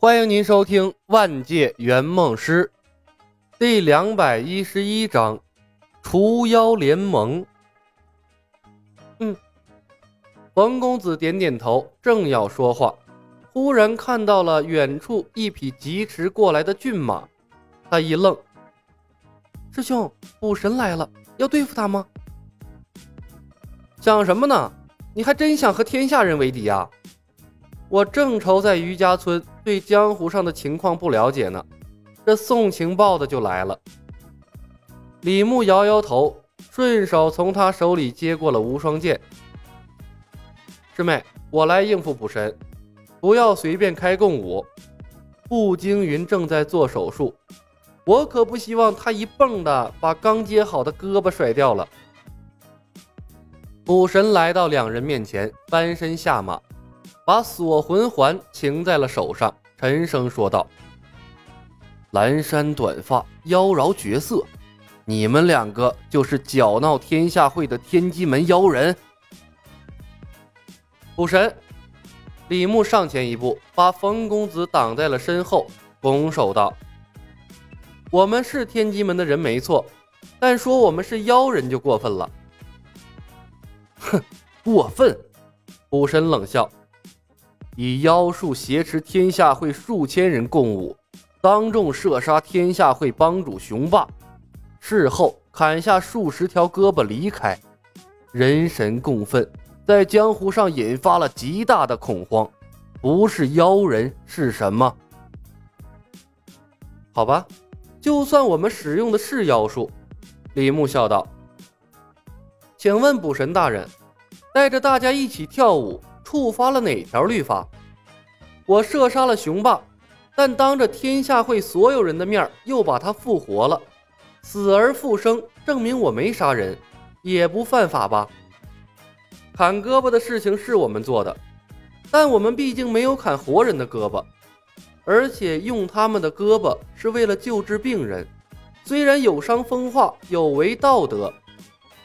欢迎您收听《万界圆梦师》第两百一十一章《除妖联盟》。嗯，冯公子点点头，正要说话，忽然看到了远处一匹疾驰过来的骏马，他一愣：“师兄，武神来了，要对付他吗？”想什么呢？你还真想和天下人为敌啊？我正愁在余家村对江湖上的情况不了解呢，这送情报的就来了。李牧摇摇头，顺手从他手里接过了无双剑。师妹，我来应付捕神，不要随便开共舞。步惊云正在做手术，我可不希望他一蹦的把刚接好的胳膊甩掉了。捕神来到两人面前，翻身下马。把锁魂环擎在了手上，沉声说道：“蓝衫短发，妖娆绝色，你们两个就是搅闹天下会的天机门妖人。”武神，李牧上前一步，把冯公子挡在了身后，拱手道：“我们是天机门的人没错，但说我们是妖人就过分了。”哼，过分！武神冷笑。以妖术挟持天下会数千人共舞，当众射杀天下会帮主雄霸，事后砍下数十条胳膊离开，人神共愤，在江湖上引发了极大的恐慌。不是妖人是什么？好吧，就算我们使用的是妖术。李牧笑道：“请问卜神大人，带着大家一起跳舞。”触发了哪条律法？我射杀了雄霸，但当着天下会所有人的面又把他复活了，死而复生，证明我没杀人，也不犯法吧？砍胳膊的事情是我们做的，但我们毕竟没有砍活人的胳膊，而且用他们的胳膊是为了救治病人，虽然有伤风化，有违道德，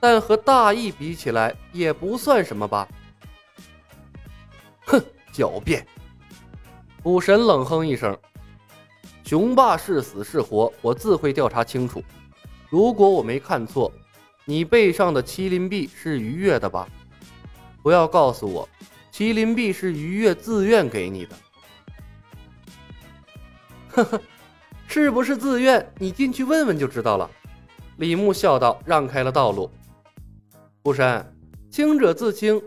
但和大义比起来也不算什么吧？狡辩！武神冷哼一声：“雄霸是死是活，我自会调查清楚。如果我没看错，你背上的麒麟臂是愉悦的吧？不要告诉我，麒麟臂是愉悦自愿给你的。呵呵，是不是自愿？你进去问问就知道了。”李牧笑道，让开了道路。武神，清者自清。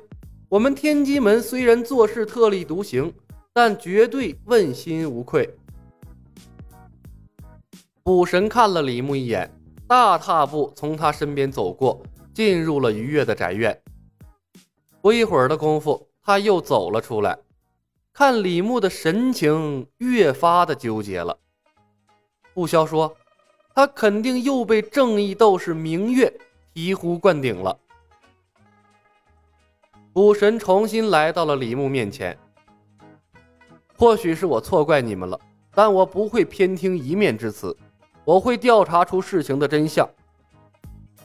我们天机门虽然做事特立独行，但绝对问心无愧。武神看了李牧一眼，大踏步从他身边走过，进入了愉悦的宅院。不一会儿的功夫，他又走了出来，看李牧的神情越发的纠结了。不消说，他肯定又被正义斗士明月醍醐灌顶了。武神重新来到了李牧面前。或许是我错怪你们了，但我不会偏听一面之词，我会调查出事情的真相。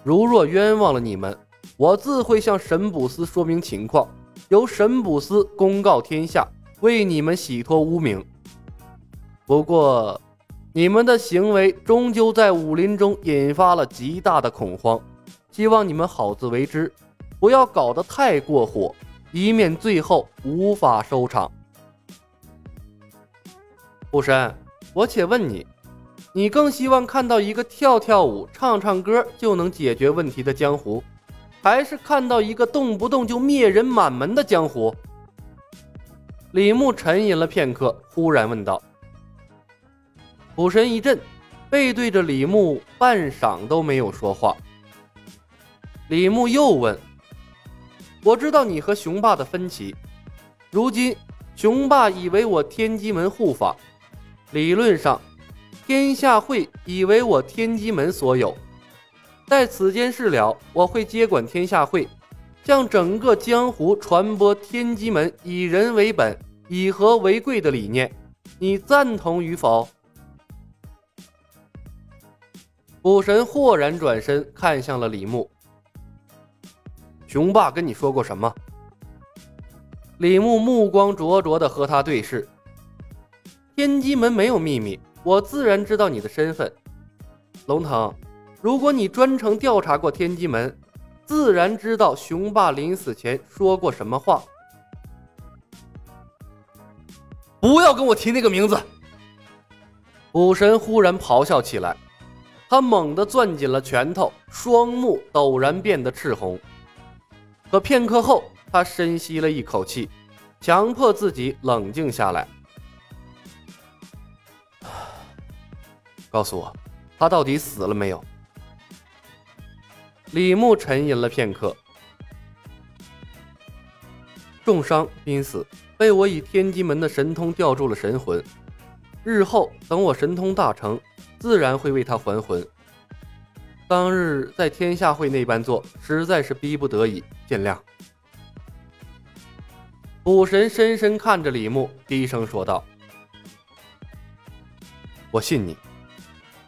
如若冤枉了你们，我自会向神卜司说明情况，由神卜司公告天下，为你们洗脱污名。不过，你们的行为终究在武林中引发了极大的恐慌，希望你们好自为之。不要搞得太过火，以免最后无法收场。武神，我且问你，你更希望看到一个跳跳舞、唱唱歌就能解决问题的江湖，还是看到一个动不动就灭人满门的江湖？李牧沉吟了片刻，忽然问道。武神一震，背对着李牧，半晌都没有说话。李牧又问。我知道你和雄霸的分歧，如今雄霸以为我天机门护法，理论上天下会以为我天机门所有。待此件事了，我会接管天下会，向整个江湖传播天机门以人为本、以和为贵的理念。你赞同与否？武神豁然转身看向了李牧。雄霸跟你说过什么？李牧目光灼灼的和他对视。天机门没有秘密，我自然知道你的身份。龙腾，如果你专程调查过天机门，自然知道雄霸临死前说过什么话。不要跟我提那个名字！武神忽然咆哮起来，他猛地攥紧了拳头，双目陡然变得赤红。可片刻后，他深吸了一口气，强迫自己冷静下来。告诉我，他到底死了没有？李牧沉吟了片刻，重伤濒死，被我以天机门的神通吊住了神魂。日后等我神通大成，自然会为他还魂。当日在天下会那般做，实在是逼不得已，见谅。武神深深看着李牧，低声说道：“我信你。”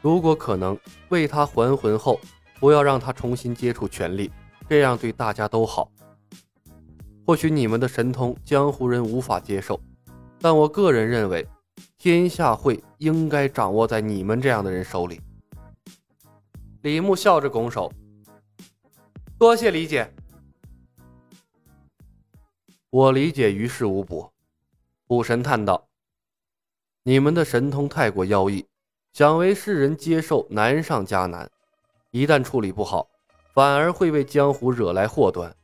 如果可能，为他还魂后，不要让他重新接触权力，这样对大家都好。或许你们的神通江湖人无法接受，但我个人认为，天下会应该掌握在你们这样的人手里。李牧笑着拱手：“多谢理解。”我理解于事无补。武神叹道：“你们的神通太过妖异。”想为世人接受难上加难，一旦处理不好，反而会为江湖惹来祸端。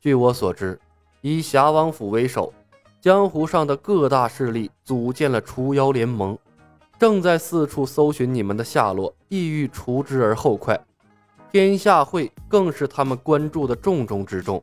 据我所知，以侠王府为首，江湖上的各大势力组建了除妖联盟，正在四处搜寻你们的下落，意欲除之而后快。天下会更是他们关注的重中之重。